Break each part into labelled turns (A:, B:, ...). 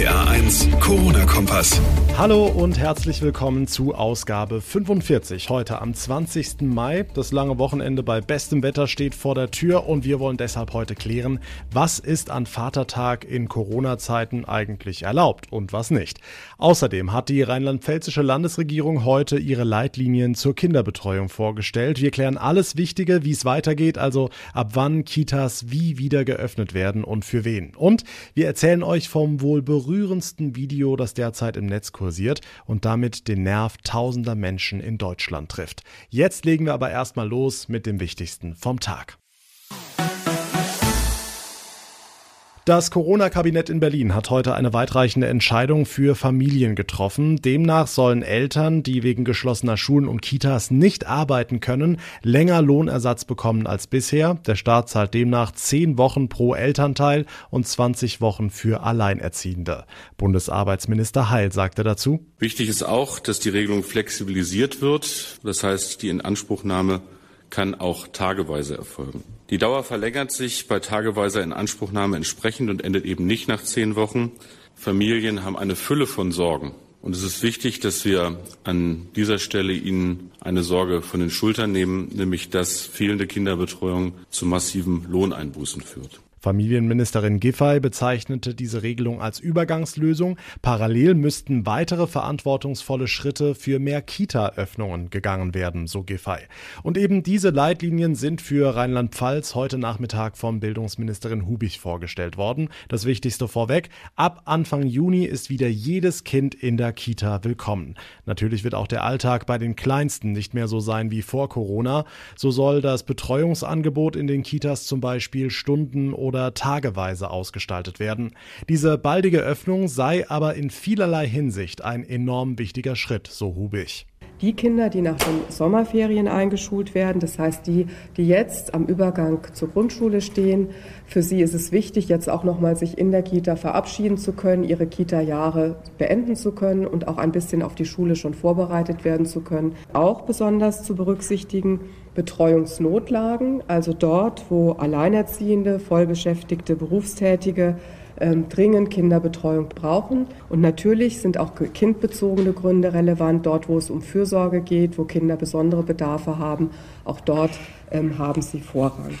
A: RPA1 Corona-Kompass.
B: Hallo und herzlich willkommen zu Ausgabe 45. Heute am 20. Mai. Das lange Wochenende bei bestem Wetter steht vor der Tür und wir wollen deshalb heute klären, was ist an Vatertag in Corona-Zeiten eigentlich erlaubt und was nicht. Außerdem hat die rheinland-pfälzische Landesregierung heute ihre Leitlinien zur Kinderbetreuung vorgestellt. Wir klären alles Wichtige, wie es weitergeht, also ab wann Kitas wie wieder geöffnet werden und für wen. Und wir erzählen euch vom wohl berührendsten Video, das derzeit im Netz kursiert und damit den Nerv tausender Menschen in Deutschland trifft. Jetzt legen wir aber erstmal los mit dem Wichtigsten vom Tag. Das Corona-Kabinett in Berlin hat heute eine weitreichende Entscheidung für Familien getroffen. Demnach sollen Eltern, die wegen geschlossener Schulen und Kitas nicht arbeiten können, länger Lohnersatz bekommen als bisher. Der Staat zahlt demnach zehn Wochen pro Elternteil und 20 Wochen für Alleinerziehende. Bundesarbeitsminister Heil sagte dazu.
C: Wichtig ist auch, dass die Regelung flexibilisiert wird. Das heißt, die Inanspruchnahme kann auch tageweise erfolgen. Die Dauer verlängert sich bei tageweiser Inanspruchnahme entsprechend und endet eben nicht nach zehn Wochen. Familien haben eine Fülle von Sorgen. Und es ist wichtig, dass wir an dieser Stelle Ihnen eine Sorge von den Schultern nehmen, nämlich dass fehlende Kinderbetreuung zu massiven Lohneinbußen führt.
B: Familienministerin Giffey bezeichnete diese Regelung als Übergangslösung. Parallel müssten weitere verantwortungsvolle Schritte für mehr Kita-Öffnungen gegangen werden, so Giffey. Und eben diese Leitlinien sind für Rheinland-Pfalz heute Nachmittag von Bildungsministerin Hubich vorgestellt worden. Das Wichtigste vorweg, ab Anfang Juni ist wieder jedes Kind in der Kita willkommen. Natürlich wird auch der Alltag bei den Kleinsten nicht mehr so sein wie vor Corona. So soll das Betreuungsangebot in den Kitas zum Beispiel Stunden oder tageweise ausgestaltet werden. Diese baldige Öffnung sei aber in vielerlei Hinsicht ein enorm wichtiger Schritt, so Hubig
D: die Kinder, die nach den Sommerferien eingeschult werden, das heißt die, die jetzt am Übergang zur Grundschule stehen, für sie ist es wichtig, jetzt auch nochmal sich in der Kita verabschieden zu können, ihre Kita-Jahre beenden zu können und auch ein bisschen auf die Schule schon vorbereitet werden zu können. Auch besonders zu berücksichtigen Betreuungsnotlagen, also dort, wo Alleinerziehende, Vollbeschäftigte, Berufstätige ähm, dringend Kinderbetreuung brauchen. Und natürlich sind auch kindbezogene Gründe relevant, dort wo es um Fürsorge geht, wo Kinder besondere Bedarfe haben. Auch dort ähm, haben sie Vorrang.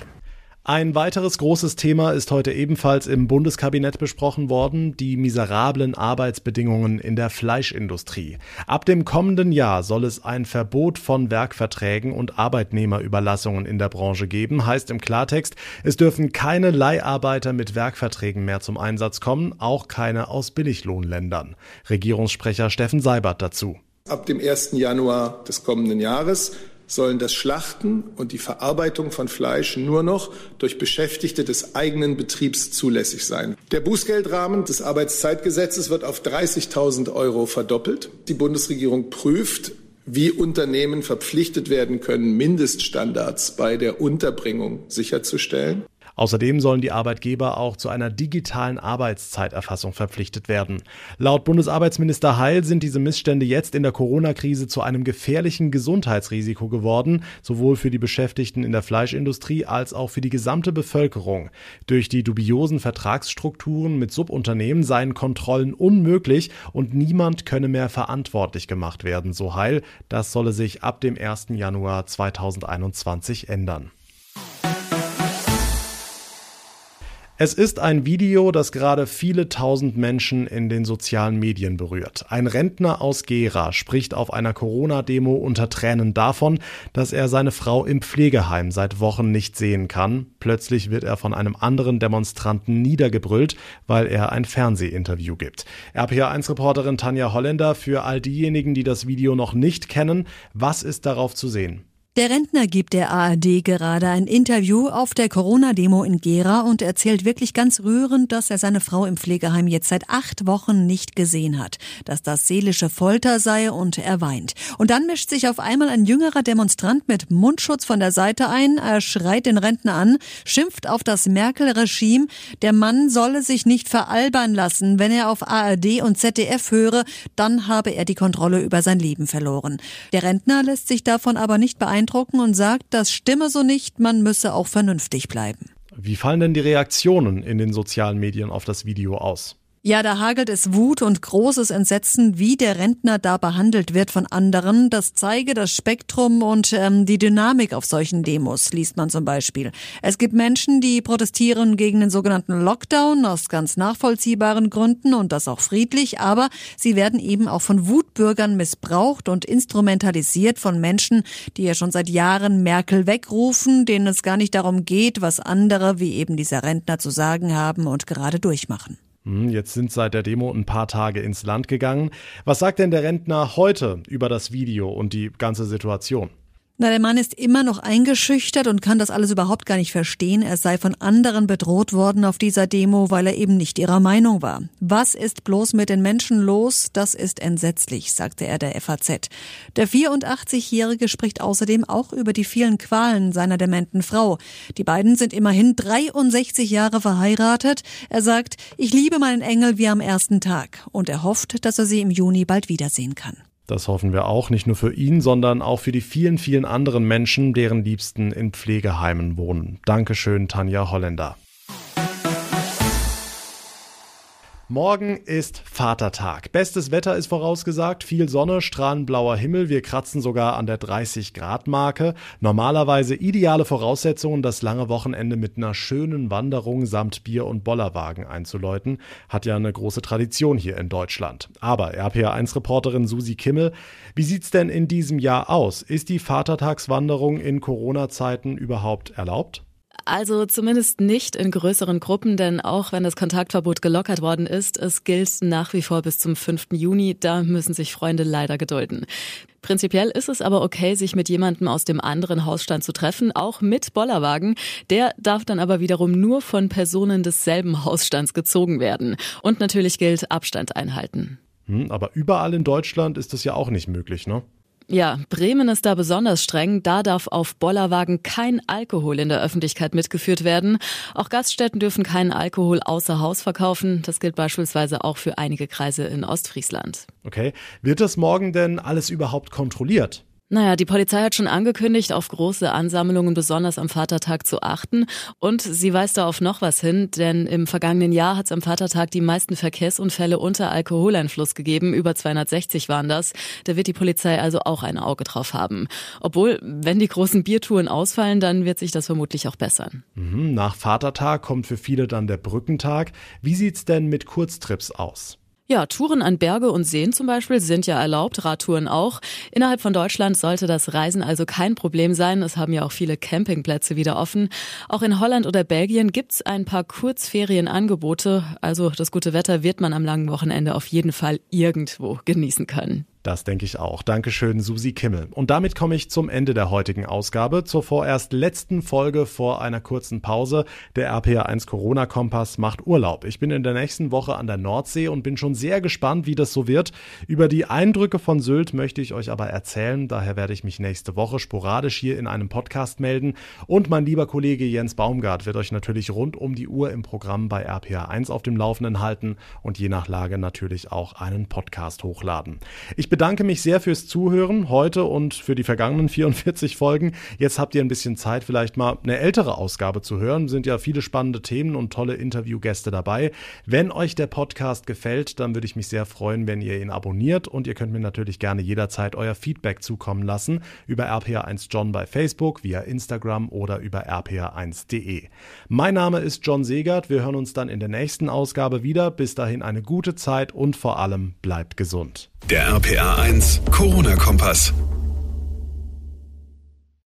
B: Ein weiteres großes Thema ist heute ebenfalls im Bundeskabinett besprochen worden, die miserablen Arbeitsbedingungen in der Fleischindustrie. Ab dem kommenden Jahr soll es ein Verbot von Werkverträgen und Arbeitnehmerüberlassungen in der Branche geben, heißt im Klartext, es dürfen keine Leiharbeiter mit Werkverträgen mehr zum Einsatz kommen, auch keine aus Billiglohnländern. Regierungssprecher Steffen Seibert dazu.
E: Ab dem 1. Januar des kommenden Jahres sollen das Schlachten und die Verarbeitung von Fleisch nur noch durch Beschäftigte des eigenen Betriebs zulässig sein. Der Bußgeldrahmen des Arbeitszeitgesetzes wird auf 30.000 Euro verdoppelt. Die Bundesregierung prüft, wie Unternehmen verpflichtet werden können, Mindeststandards bei der Unterbringung sicherzustellen.
B: Außerdem sollen die Arbeitgeber auch zu einer digitalen Arbeitszeiterfassung verpflichtet werden. Laut Bundesarbeitsminister Heil sind diese Missstände jetzt in der Corona-Krise zu einem gefährlichen Gesundheitsrisiko geworden, sowohl für die Beschäftigten in der Fleischindustrie als auch für die gesamte Bevölkerung. Durch die dubiosen Vertragsstrukturen mit Subunternehmen seien Kontrollen unmöglich und niemand könne mehr verantwortlich gemacht werden, so Heil. Das solle sich ab dem 1. Januar 2021 ändern. Es ist ein Video, das gerade viele tausend Menschen in den sozialen Medien berührt. Ein Rentner aus Gera spricht auf einer Corona-Demo unter Tränen davon, dass er seine Frau im Pflegeheim seit Wochen nicht sehen kann. Plötzlich wird er von einem anderen Demonstranten niedergebrüllt, weil er ein Fernsehinterview gibt. RPA1-Reporterin Tanja Holländer für all diejenigen, die das Video noch nicht kennen, was ist darauf zu sehen?
F: Der Rentner gibt der ARD gerade ein Interview auf der Corona-Demo in Gera und erzählt wirklich ganz rührend, dass er seine Frau im Pflegeheim jetzt seit acht Wochen nicht gesehen hat, dass das seelische Folter sei und er weint. Und dann mischt sich auf einmal ein jüngerer Demonstrant mit Mundschutz von der Seite ein, er schreit den Rentner an, schimpft auf das Merkel-Regime, der Mann solle sich nicht veralbern lassen, wenn er auf ARD und ZDF höre, dann habe er die Kontrolle über sein Leben verloren. Der Rentner lässt sich davon aber nicht beeindrucken, beeindrucken und sagt, das stimme so nicht, man müsse auch vernünftig bleiben.
B: Wie fallen denn die Reaktionen in den sozialen Medien auf das Video aus?
F: Ja, da hagelt es Wut und großes Entsetzen, wie der Rentner da behandelt wird von anderen. Das zeige das Spektrum und ähm, die Dynamik auf solchen Demos, liest man zum Beispiel. Es gibt Menschen, die protestieren gegen den sogenannten Lockdown aus ganz nachvollziehbaren Gründen und das auch friedlich, aber sie werden eben auch von Wutbürgern missbraucht und instrumentalisiert von Menschen, die ja schon seit Jahren Merkel wegrufen, denen es gar nicht darum geht, was andere wie eben dieser Rentner zu sagen haben und gerade durchmachen.
B: Hm, jetzt sind seit der Demo ein paar Tage ins Land gegangen. Was sagt denn der Rentner heute über das Video und die ganze Situation?
F: Na, der Mann ist immer noch eingeschüchtert und kann das alles überhaupt gar nicht verstehen. Er sei von anderen bedroht worden auf dieser Demo, weil er eben nicht ihrer Meinung war. Was ist bloß mit den Menschen los? Das ist entsetzlich, sagte er der FAZ. Der 84-Jährige spricht außerdem auch über die vielen Qualen seiner dementen Frau. Die beiden sind immerhin 63 Jahre verheiratet. Er sagt, ich liebe meinen Engel wie am ersten Tag und er hofft, dass er sie im Juni bald wiedersehen kann.
B: Das hoffen wir auch, nicht nur für ihn, sondern auch für die vielen, vielen anderen Menschen, deren Liebsten in Pflegeheimen wohnen. Dankeschön, Tanja Holländer. Morgen ist Vatertag. Bestes Wetter ist vorausgesagt, viel Sonne, strahlend blauer Himmel, wir kratzen sogar an der 30 Grad Marke. Normalerweise ideale Voraussetzungen, das lange Wochenende mit einer schönen Wanderung samt Bier und Bollerwagen einzuläuten. Hat ja eine große Tradition hier in Deutschland. Aber RPA1-Reporterin Susi Kimmel, wie sieht's denn in diesem Jahr aus? Ist die Vatertagswanderung in Corona-Zeiten überhaupt erlaubt?
G: Also zumindest nicht in größeren Gruppen, denn auch wenn das Kontaktverbot gelockert worden ist, es gilt nach wie vor bis zum 5. Juni. Da müssen sich Freunde leider gedulden. Prinzipiell ist es aber okay, sich mit jemandem aus dem anderen Hausstand zu treffen, auch mit Bollerwagen. Der darf dann aber wiederum nur von Personen desselben Hausstands gezogen werden. Und natürlich gilt Abstand einhalten.
B: Hm, aber überall in Deutschland ist das ja auch nicht möglich, ne?
G: Ja, Bremen ist da besonders streng. Da darf auf Bollerwagen kein Alkohol in der Öffentlichkeit mitgeführt werden. Auch Gaststätten dürfen keinen Alkohol außer Haus verkaufen. Das gilt beispielsweise auch für einige Kreise in Ostfriesland.
B: Okay. Wird das morgen denn alles überhaupt kontrolliert?
G: Naja, die Polizei hat schon angekündigt, auf große Ansammlungen besonders am Vatertag zu achten. Und sie weist da auf noch was hin, denn im vergangenen Jahr hat es am Vatertag die meisten Verkehrsunfälle unter Alkoholeinfluss gegeben. Über 260 waren das. Da wird die Polizei also auch ein Auge drauf haben. Obwohl, wenn die großen Biertouren ausfallen, dann wird sich das vermutlich auch bessern.
B: Mhm, nach Vatertag kommt für viele dann der Brückentag. Wie sieht's denn mit Kurztrips aus?
G: Ja, Touren an Berge und Seen zum Beispiel sind ja erlaubt, Radtouren auch. Innerhalb von Deutschland sollte das Reisen also kein Problem sein. Es haben ja auch viele Campingplätze wieder offen. Auch in Holland oder Belgien gibt's ein paar Kurzferienangebote. Also das gute Wetter wird man am langen Wochenende auf jeden Fall irgendwo genießen können.
B: Das denke ich auch. Dankeschön, Susi Kimmel. Und damit komme ich zum Ende der heutigen Ausgabe, zur vorerst letzten Folge vor einer kurzen Pause. Der RPA1 Corona Kompass macht Urlaub. Ich bin in der nächsten Woche an der Nordsee und bin schon sehr gespannt, wie das so wird. Über die Eindrücke von Sylt möchte ich euch aber erzählen. Daher werde ich mich nächste Woche sporadisch hier in einem Podcast melden. Und mein lieber Kollege Jens Baumgart wird euch natürlich rund um die Uhr im Programm bei RPA1 auf dem Laufenden halten und je nach Lage natürlich auch einen Podcast hochladen. Ich bedanke mich sehr fürs Zuhören heute und für die vergangenen 44 Folgen. Jetzt habt ihr ein bisschen Zeit, vielleicht mal eine ältere Ausgabe zu hören. Sind ja viele spannende Themen und tolle Interviewgäste dabei. Wenn euch der Podcast gefällt, dann würde ich mich sehr freuen, wenn ihr ihn abonniert und ihr könnt mir natürlich gerne jederzeit euer Feedback zukommen lassen über RPA1 John bei Facebook, via Instagram oder über rpa1.de. Mein Name ist John Segert. Wir hören uns dann in der nächsten Ausgabe wieder. Bis dahin eine gute Zeit und vor allem bleibt gesund.
A: Der RPA 1 Corona-Kompass.